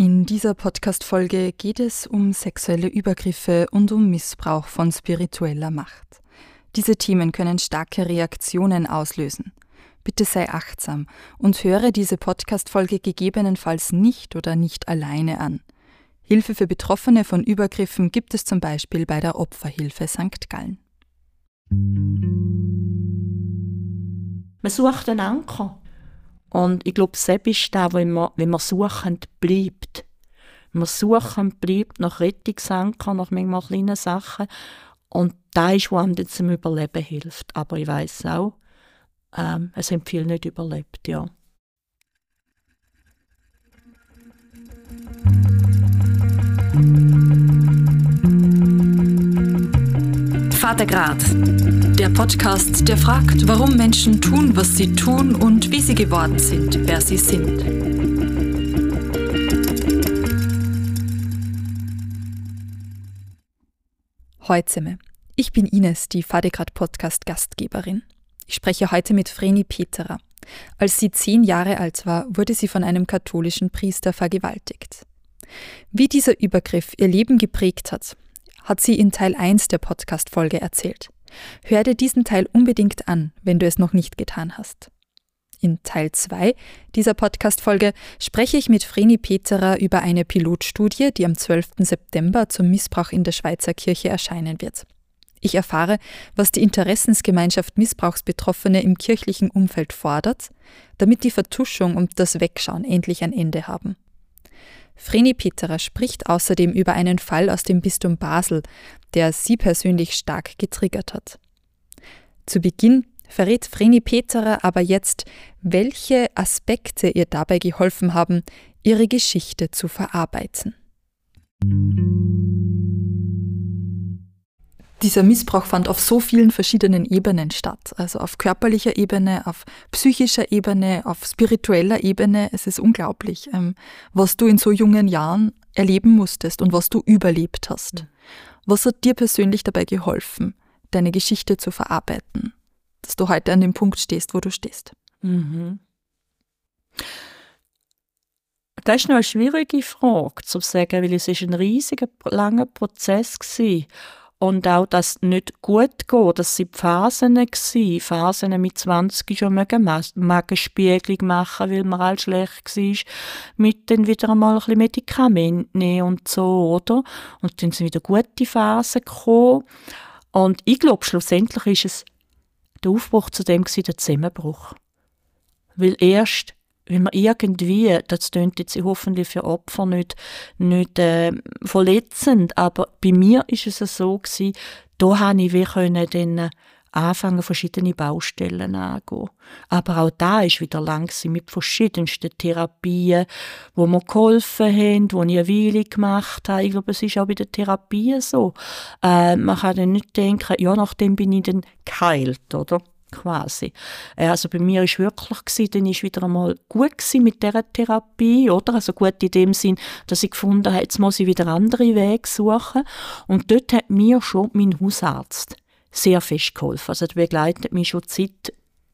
In dieser Podcast-Folge geht es um sexuelle Übergriffe und um Missbrauch von spiritueller Macht. Diese Themen können starke Reaktionen auslösen. Bitte sei achtsam und höre diese Podcast-Folge gegebenenfalls nicht oder nicht alleine an. Hilfe für Betroffene von Übergriffen gibt es zum Beispiel bei der Opferhilfe St. Gallen. Man sucht einen Anker. Und ich glaube, selbst ist das, wenn man, wenn man suchend bleibt. Wenn man suchend bleibt nach Rettungsanker, nach manchmal kleinen Sachen. Und da ist, was einem zum Überleben hilft. Aber ich weiß auch, ähm, es haben viele nicht überlebt, ja. Vatergrad, der Podcast, der fragt, warum Menschen tun, was sie tun und wie sie geworden sind, wer sie sind. Heute. Ich bin Ines, die Vatergrad Podcast Gastgeberin. Ich spreche heute mit Vreni Peterer. Als sie zehn Jahre alt war, wurde sie von einem katholischen Priester vergewaltigt. Wie dieser Übergriff ihr Leben geprägt hat, hat sie in Teil 1 der Podcast-Folge erzählt. Hör dir diesen Teil unbedingt an, wenn du es noch nicht getan hast. In Teil 2 dieser Podcast-Folge spreche ich mit Vreni Peterer über eine Pilotstudie, die am 12. September zum Missbrauch in der Schweizer Kirche erscheinen wird. Ich erfahre, was die Interessensgemeinschaft Missbrauchsbetroffene im kirchlichen Umfeld fordert, damit die Vertuschung und das Wegschauen endlich ein Ende haben. Vreni Peterer spricht außerdem über einen Fall aus dem Bistum Basel, der sie persönlich stark getriggert hat. Zu Beginn verrät Vreni Peterer aber jetzt, welche Aspekte ihr dabei geholfen haben, ihre Geschichte zu verarbeiten. dieser Missbrauch fand auf so vielen verschiedenen Ebenen statt. Also auf körperlicher Ebene, auf psychischer Ebene, auf spiritueller Ebene. Es ist unglaublich, ähm, was du in so jungen Jahren erleben musstest und was du überlebt hast. Mhm. Was hat dir persönlich dabei geholfen, deine Geschichte zu verarbeiten, dass du heute an dem Punkt stehst, wo du stehst? Mhm. Das ist noch eine schwierige Frage zu sagen, weil es ist ein riesiger, langer Prozess war. Und auch, dass es nicht gut geht, das waren Phasen gewesen. Phasen mit 20 schon Magenspiegelung machen, weil man all schlecht war. Mit dann wieder einmal ein bisschen Medikamente nehmen und so, oder? Und dann sind wieder gute Phasen gekommen. Und ich glaube, schlussendlich ist es der Aufbruch zu dem gewesen, der Zusammenbruch. Weil erst wenn man irgendwie, das klingt jetzt hoffentlich für Opfer nicht, nicht äh, verletzend, aber bei mir ist es so gewesen, da habe ich wie können dann äh, anfangen, verschiedene Baustellen angehen. Aber auch da ist wieder langsam mit verschiedensten Therapien, wo mir geholfen haben, wo ich eine Weile gemacht habe. Ich glaube, es ist auch bei der Therapie so. Äh, man kann dann nicht denken, ja, nachdem bin ich dann geheilt, oder? Quasi. Äh, also bei mir ist wirklich gewesen, dann ist wieder einmal gut mit dieser Therapie, oder? Also gut in dem Sinn, dass ich gefunden habe, jetzt muss ich wieder andere Wege suchen. Und dort hat mir schon mein Hausarzt sehr fest geholfen. Also der begleitet mich schon Zeit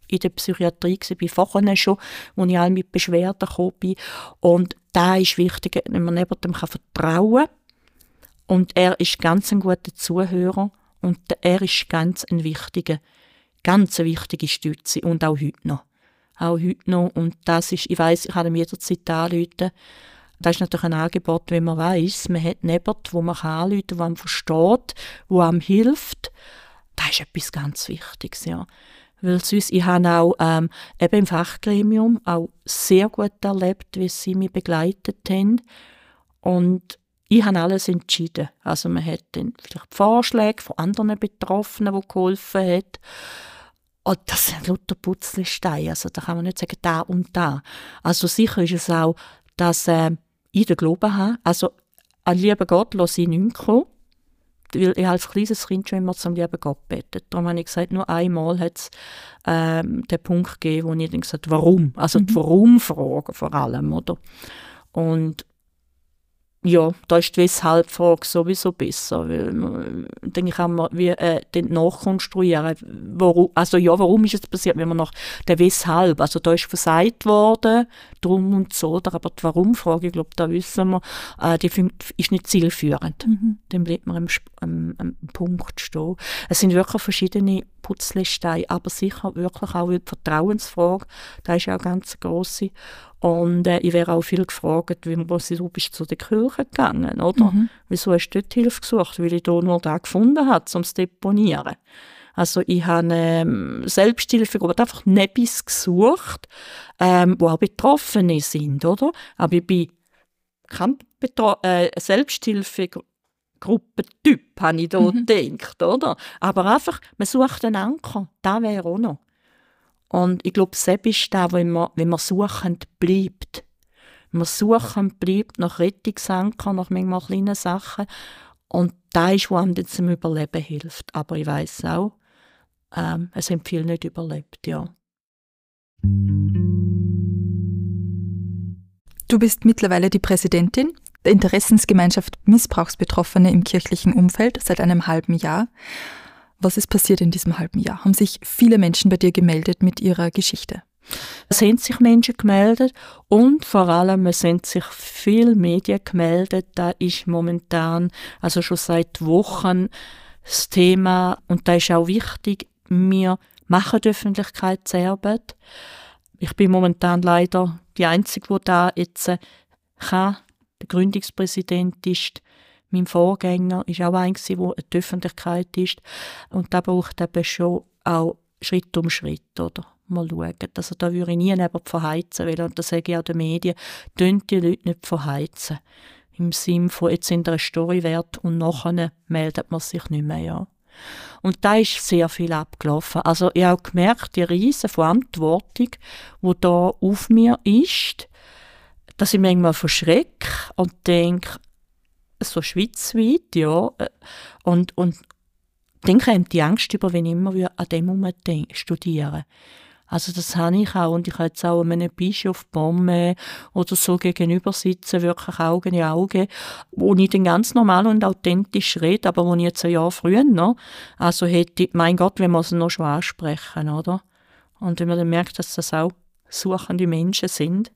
in der Psychiatrie gewesen, bei vorher schon, wo ich all mit Beschwerden gekommen bin. Und da ist wichtig, wenn man jemandem vertrauen kann. Und er ist ganz ein guter Zuhörer und er ist ganz ein wichtiger ganz eine wichtige Stütze und auch heute noch. Auch heute noch. Und das ist, ich weiß, ich kann ihm jederzeit anrufen. Das ist natürlich ein Angebot, wenn man weiß, man hat jemanden, wo man anrufen kann, der einem versteht, der einem hilft. Das ist etwas ganz Wichtiges, ja. Weil sonst, ich habe auch ähm, eben im Fachgremium auch sehr gut erlebt, wie sie mich begleitet haben. Und ich habe alles entschieden. Also man hat dann vielleicht Vorschläge von anderen Betroffenen, die geholfen haben. Und das sind lauter Putzlesteine. Also da kann man nicht sagen, da und da. Also sicher ist es auch, dass äh, ich den Glauben habe. Also an lieben Gott lasse ich nichts kommen. Weil ich als kleines Kind schon immer zum lieben Gott betet. Darum habe ich gesagt, nur einmal hat es ähm, den Punkt gegeben, wo ich dann gesagt warum? Also mhm. die Warum-Frage vor allem, oder? Und ja, da ist die Weshalb-Frage sowieso besser, weil dann kann man wie, äh, dann nachkonstruieren, warum, also ja, warum ist es passiert, wenn man nach der Weshalb, also da ist versagt worden, drum und so, aber die Warum-Frage, ich glaube, da wissen wir, äh, die ist nicht zielführend. Mhm. Dann bleibt man am, am, am Punkt stehen. Es sind wirklich verschiedene Putzlesteine, aber sicher wirklich auch die Vertrauensfrage, da ist ja auch ganz grosse. Und äh, ich wäre auch viel gefragt, wie was du bist zu der Kirche gegangen, oder? Mhm. Wieso hast du dort Hilfe gesucht? Weil ich da nur da gefunden habe, um zu deponieren. Also ich habe ähm, Selbsthilfegruppen einfach Nebis gesucht, ähm, wo auch Betroffene sind, oder? Aber ich bin kein Betro äh, Selbsthilfegruppe Gruppentyp, habe ich da mhm. gedacht, oder? Aber einfach, man sucht einen Anker, da wäre auch noch. Und ich glaube, selbst ist das, wenn man, wenn man suchend bleibt. Wenn man suchend bleibt nach Rettungsanker, nach manchmal kleinen Sachen. Und da ist, was einem dann zum Überleben hilft. Aber ich weiß auch, ähm, es haben viele nicht überlebt, ja. Du bist mittlerweile die Präsidentin der Interessensgemeinschaft Missbrauchsbetroffene im kirchlichen Umfeld seit einem halben Jahr. Was ist passiert in diesem halben Jahr? Haben sich viele Menschen bei dir gemeldet mit ihrer Geschichte? Es sind sich Menschen gemeldet und vor allem es sind sich viele Medien gemeldet. Da ist momentan, also schon seit Wochen, das Thema und da ist auch wichtig, wir machen die Öffentlichkeitsarbeit. Ich bin momentan leider die Einzige, die da jetzt kann. Der Gründungspräsident ist mein Vorgänger ist auch ein, der in die Öffentlichkeit ist. Und da braucht eben schon auch Schritt um Schritt, oder? Mal schauen. Also da würde ich nie jemanden verheizen wollen. Und das sage ich auch den Medien. Tönt die Leute nicht verheizen. Im Sinne von, jetzt sind eine Story wert und nachher meldet man sich nicht mehr, ja. Und da ist sehr viel abgelaufen. Also ich habe gemerkt, die riesige Verantwortung, die da auf mir ist, dass ich manchmal verschrecke und denke, so schweizweit, ja. Äh, und, und dann kommt die Angst über, wenn ich immer wieder an dem Moment studieren. Also das habe ich auch und ich habe jetzt auch einem Bischof Bomme oder so gegenüber sitzen, wirklich Augen in Augen, wo ich dann ganz normal und authentisch rede, aber wo ich jetzt ein Jahr früher noch, also hätte mein Gott, wenn wir es noch schon ansprechen, oder? Und wenn man dann merkt, dass das auch suchende Menschen sind,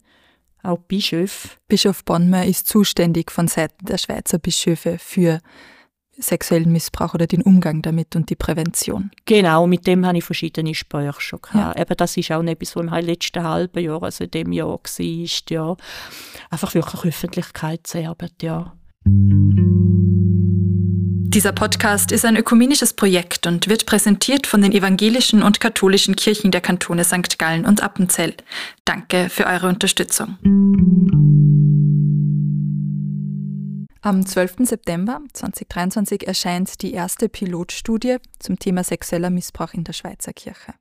auch Bischof. Bischof Bonmer ist zuständig von Seiten der Schweizer Bischöfe für sexuellen Missbrauch oder den Umgang damit und die Prävention. Genau, mit dem habe ich verschiedene Gespräche schon gehabt. Ja. Eben, das ist auch etwas, was im letzten halben Jahr, also in dem Jahr war, ja. Einfach wirklich Öffentlichkeitsarbeit, ja. Dieser Podcast ist ein ökumenisches Projekt und wird präsentiert von den evangelischen und katholischen Kirchen der Kantone St. Gallen und Appenzell. Danke für eure Unterstützung. Am 12. September 2023 erscheint die erste Pilotstudie zum Thema sexueller Missbrauch in der Schweizer Kirche.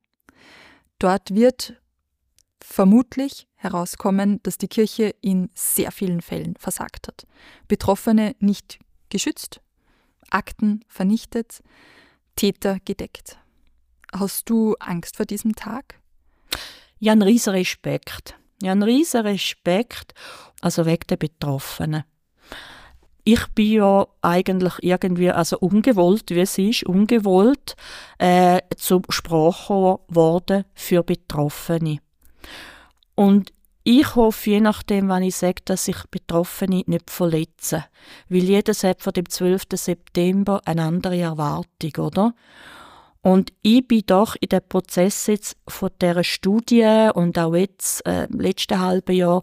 Dort wird vermutlich herauskommen, dass die Kirche in sehr vielen Fällen versagt hat. Betroffene nicht geschützt, Akten vernichtet, Täter gedeckt. Hast du Angst vor diesem Tag? Ja, einen riesen Respekt. Ja, einen riesen Respekt, also wegen der Betroffenen. Ich bin ja eigentlich irgendwie, also ungewollt, wie es ist, ungewollt äh, zum Sprachrohr geworden für Betroffene. Und ich hoffe, je nachdem, wann ich sage, dass sich Betroffene nicht verletzen. Weil jedes hat von dem 12. September eine andere Erwartung, oder? Und ich bin doch in dem Prozess jetzt von dieser Studie und auch jetzt äh, im letzten halben Jahr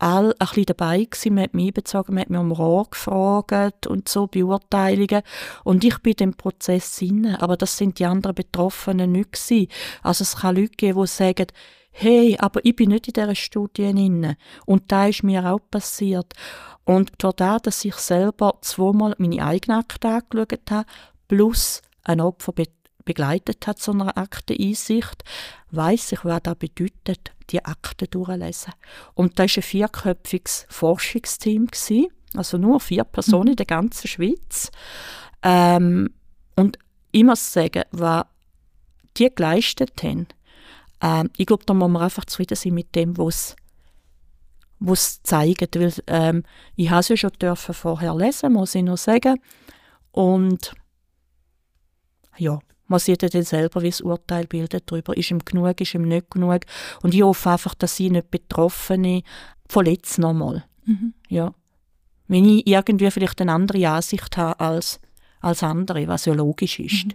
all ein bisschen dabei gewesen. Man hat mich einbezogen, man hat mich um Rat gefragt und so, Beurteilungen. Und ich bin in dem Prozess inne. Aber das sind die anderen Betroffenen nicht gewesen. Also es kann Leute geben, die sagen, hey, aber ich bin nicht in dieser Studie drin. Und da ist mir auch passiert. Und dadurch, dass ich selber zweimal meine eigene Akte angeschaut habe, plus ein Opfer be begleitet hat zu einer Akteneinsicht, weiß ich, was das bedeutet, die Akte durchlesen. Und da war ein vierköpfiges Forschungsteam, also nur vier Personen mhm. in der ganzen Schweiz. Ähm, und ich muss sagen, was die geleistet haben, ähm, ich glaube, da muss man einfach zufrieden sein mit dem, was wo es zeigen, weil ähm, ich habe es ja schon dürfen vorher lesen, muss ich nur sagen. Und ja, muss jeder dann selber wie das Urteil bilden darüber, ist ihm genug, ist ihm nicht genug. Und ich hoffe einfach, dass sie nicht Betroffene verletzt nochmal. Mhm. Ja. Wenn ich irgendwie vielleicht eine andere Ansicht habe als, als andere, was ja logisch ist. Mhm.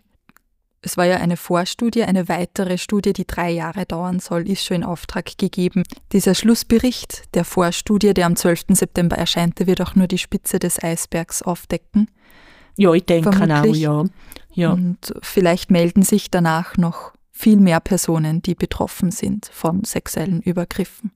Es war ja eine Vorstudie, eine weitere Studie, die drei Jahre dauern soll, ist schon in Auftrag gegeben. Dieser Schlussbericht der Vorstudie, der am 12. September erscheint, wird auch nur die Spitze des Eisbergs aufdecken. Ja, ich denke auch, ja. ja. Und vielleicht melden sich danach noch viel mehr Personen, die betroffen sind von sexuellen Übergriffen.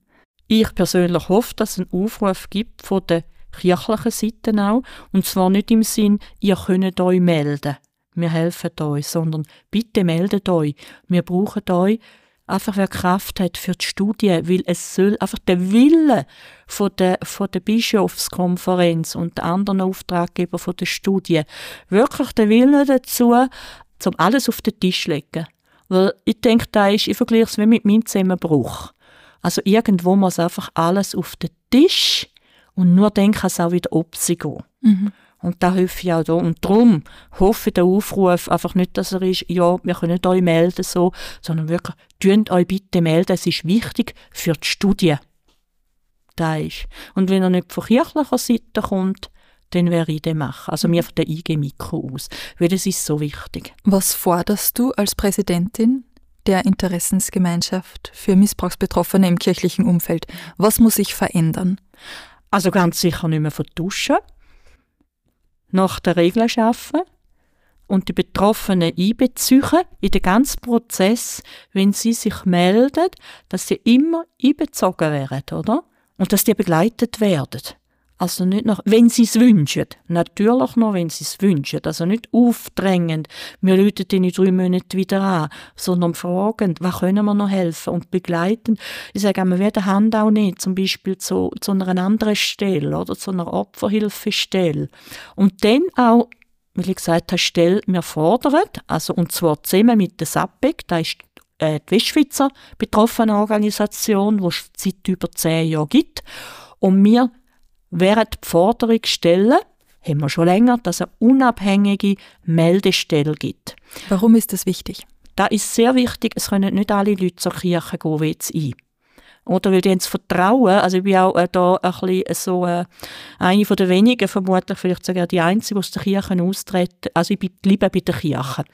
Ich persönlich hoffe, dass es einen Aufruf gibt von der kirchlichen Seite auch, und zwar nicht im Sinn, ihr könnt euch melden wir helfen euch, sondern bitte meldet euch. Wir brauchen euch, einfach wer Kraft hat für die Studie, weil es soll einfach der Wille von der, von der Bischofskonferenz und der anderen Auftraggeber von der Studie, wirklich der Wille dazu, um alles auf den Tisch zu legen. Weil ich denke, da ist, ich vergleiche es wie mit meinem Zusammenbruch. Also irgendwo muss einfach alles auf den Tisch und nur dann kann es auch wieder ob sie gehen. Mhm. Und da hoffe ich auch da. Und darum hoffe ich der Aufruf einfach nicht, dass er ist, ja, wir können euch melden, so, sondern wirklich, tönt euch bitte melden, es ist wichtig für die Studie. Da ist. Und wenn er nicht von kirchlicher Seite kommt, dann werde ich den machen. Also mir von der IG Mikro aus. Weil das ist so wichtig. Was forderst du als Präsidentin der Interessensgemeinschaft für Missbrauchsbetroffene im kirchlichen Umfeld? Was muss sich verändern? Also ganz sicher nicht mehr vertuschen nach den Regeln arbeiten und die Betroffenen einbeziehen in den ganzen Prozess, wenn sie sich melden, dass sie immer einbezogen werden, oder? Und dass die begleitet werden. Also nicht noch, wenn sie es wünschen. Natürlich noch, wenn sie es wünschen. Also nicht aufdrängend, wir läuten die in drei Monaten wieder an, sondern fragend, was können wir noch helfen und begleiten. Ich sage immer, wir Hand auch nicht, zum Beispiel zu, zu einer anderen Stelle oder zu einer Opferhilfestelle. Und dann auch, wie ich gesagt habe, Stelle, wir fordern, also und zwar zusammen mit der SAPEC, da ist äh, die Westschweizer betroffene Organisation, die es seit über zehn Jahren gibt. Und wir während die Forderung stellen, haben wir schon länger, dass es eine unabhängige Meldestelle gibt. Warum ist das wichtig? Da ist sehr wichtig, es können nicht alle Leute zur Kirche gehen wie jetzt ein. Oder weil die haben das Vertrauen, also ich bin auch äh, da ein bisschen so äh, eine von den wenigen, vermutlich vielleicht sogar die Einzige, die aus der Kirche austreten. Also ich bleibe bei der Kirche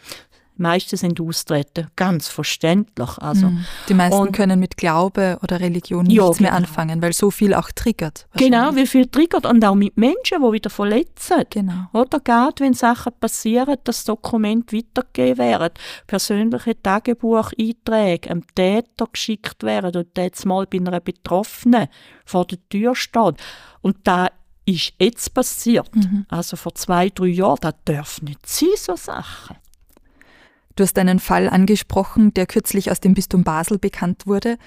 meisten sind austreten. Ganz verständlich. Also. Mhm. Die meisten und, können mit Glaube oder Religion nichts ja, genau. mehr anfangen, weil so viel auch triggert. Genau, wie viel triggert und auch mit Menschen, die wieder verletzen. Genau. Oder geht, wenn Sachen passieren, das Dokument weitergegeben werden, persönliche Tagebucheinträge einem Täter geschickt werden und der jetzt mal bei einer Betroffenen vor der Tür steht. Und da ist jetzt passiert. Mhm. Also vor zwei, drei Jahren, das darf nicht sein, so Sachen. Du hast einen Fall angesprochen, der kürzlich aus dem Bistum Basel bekannt wurde.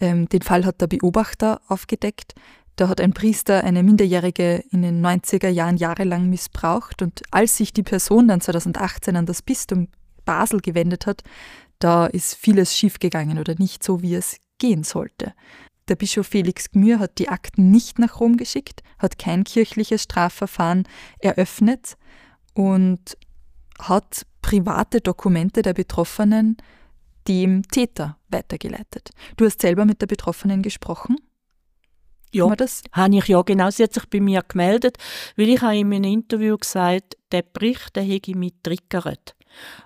Ähm, den Fall hat der Beobachter aufgedeckt. Da hat ein Priester eine Minderjährige in den 90er Jahren jahrelang missbraucht und als sich die Person dann 2018 an das Bistum Basel gewendet hat, da ist vieles schiefgegangen oder nicht so, wie es gehen sollte. Der Bischof Felix Gmür hat die Akten nicht nach Rom geschickt, hat kein kirchliches Strafverfahren eröffnet und hat private Dokumente der Betroffenen dem Täter weitergeleitet. Du hast selber mit der Betroffenen gesprochen? Ja, das? habe ich ja genau. Sie hat sich bei mir gemeldet, weil ich habe in einem Interview gesagt, der Bericht, der hätte mich triggert.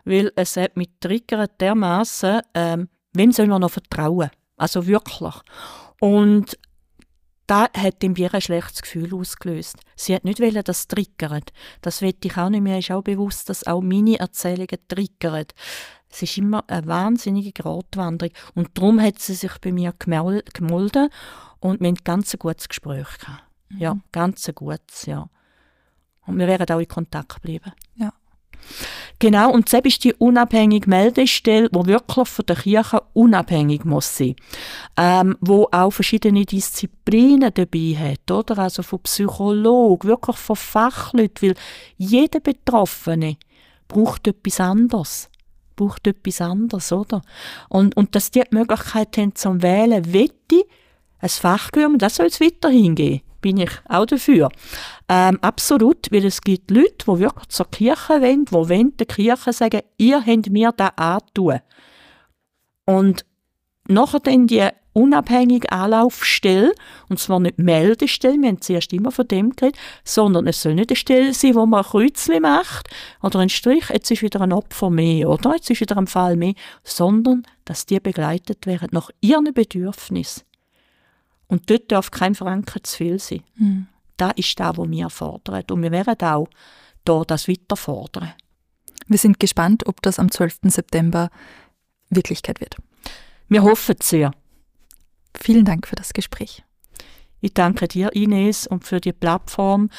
Weil es hat mich triggert dermaßen, ähm, wem soll man noch vertrauen? Also wirklich. Und da hat in mir ein schlechtes Gefühl ausgelöst. Sie hat nicht wollen, dass es triggert. Das will ich auch nicht mehr. Ist auch bewusst, dass auch meine Erzählungen triggern. Es ist immer eine wahnsinnige Gratwanderung. Und darum hat sie sich bei mir gemolden und wir haben ganz ein gutes Gespräch gehabt. Mhm. Ja, ganz ein gutes, ja. Und wir werden auch in Kontakt bleiben. Ja. Genau, und selbst ist die unabhängige Meldestelle, die wirklich von der Kirche unabhängig muss sein, ähm, wo auch verschiedene Disziplinen dabei hat, oder? Also von Psychologen, wirklich von Fachleuten, weil jeder Betroffene braucht etwas anderes braucht etwas anderes, oder? Und, und dass die die Möglichkeit haben zum Wählen, wette ein Fachgürm, das soll es weiterhin geben. Bin ich auch dafür. Ähm, absolut, weil es gibt Leute, die wirklich zur Kirche wollen, die wollen der Kirche sagen, ihr habt mir das antun. Und nachher dann die unabhängige Anlaufstelle, und zwar nicht Meldestelle, wir haben zuerst immer von dem geredet, sondern es soll nicht eine Stelle sein, wo man ein Kreuzchen macht oder einen Strich, jetzt ist wieder ein Opfer mehr, oder? Jetzt ist wieder ein Fall mehr, sondern dass die begleitet werden nach ihren Bedürfnissen. Und dort darf kein Franken zu viel sein. Mhm. Das ist das, was wir fordern. Und wir werden auch da das weiter fordern. Wir sind gespannt, ob das am 12. September Wirklichkeit wird. Wir hoffen es sehr. Vielen Dank für das Gespräch. Ich danke dir, Ines, und für die Plattform,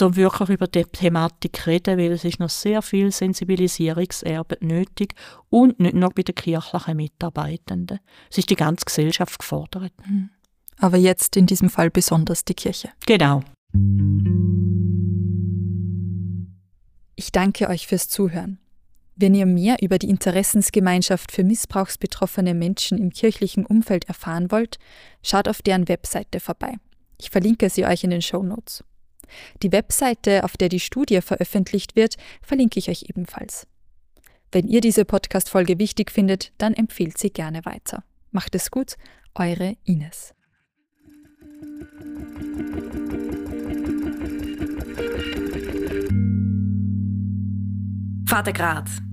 um wirklich über die Thematik zu reden, weil es ist noch sehr viel Sensibilisierungsarbeit nötig und nicht nur bei den kirchlichen Mitarbeitenden. Es ist die ganze Gesellschaft gefordert. Mhm. Aber jetzt in diesem Fall besonders die Kirche. Genau. Ich danke euch fürs Zuhören. Wenn ihr mehr über die Interessensgemeinschaft für missbrauchsbetroffene Menschen im kirchlichen Umfeld erfahren wollt, schaut auf deren Webseite vorbei. Ich verlinke sie euch in den Show Notes. Die Webseite, auf der die Studie veröffentlicht wird, verlinke ich euch ebenfalls. Wenn ihr diese Podcast-Folge wichtig findet, dann empfehlt sie gerne weiter. Macht es gut, eure Ines. Vatergrad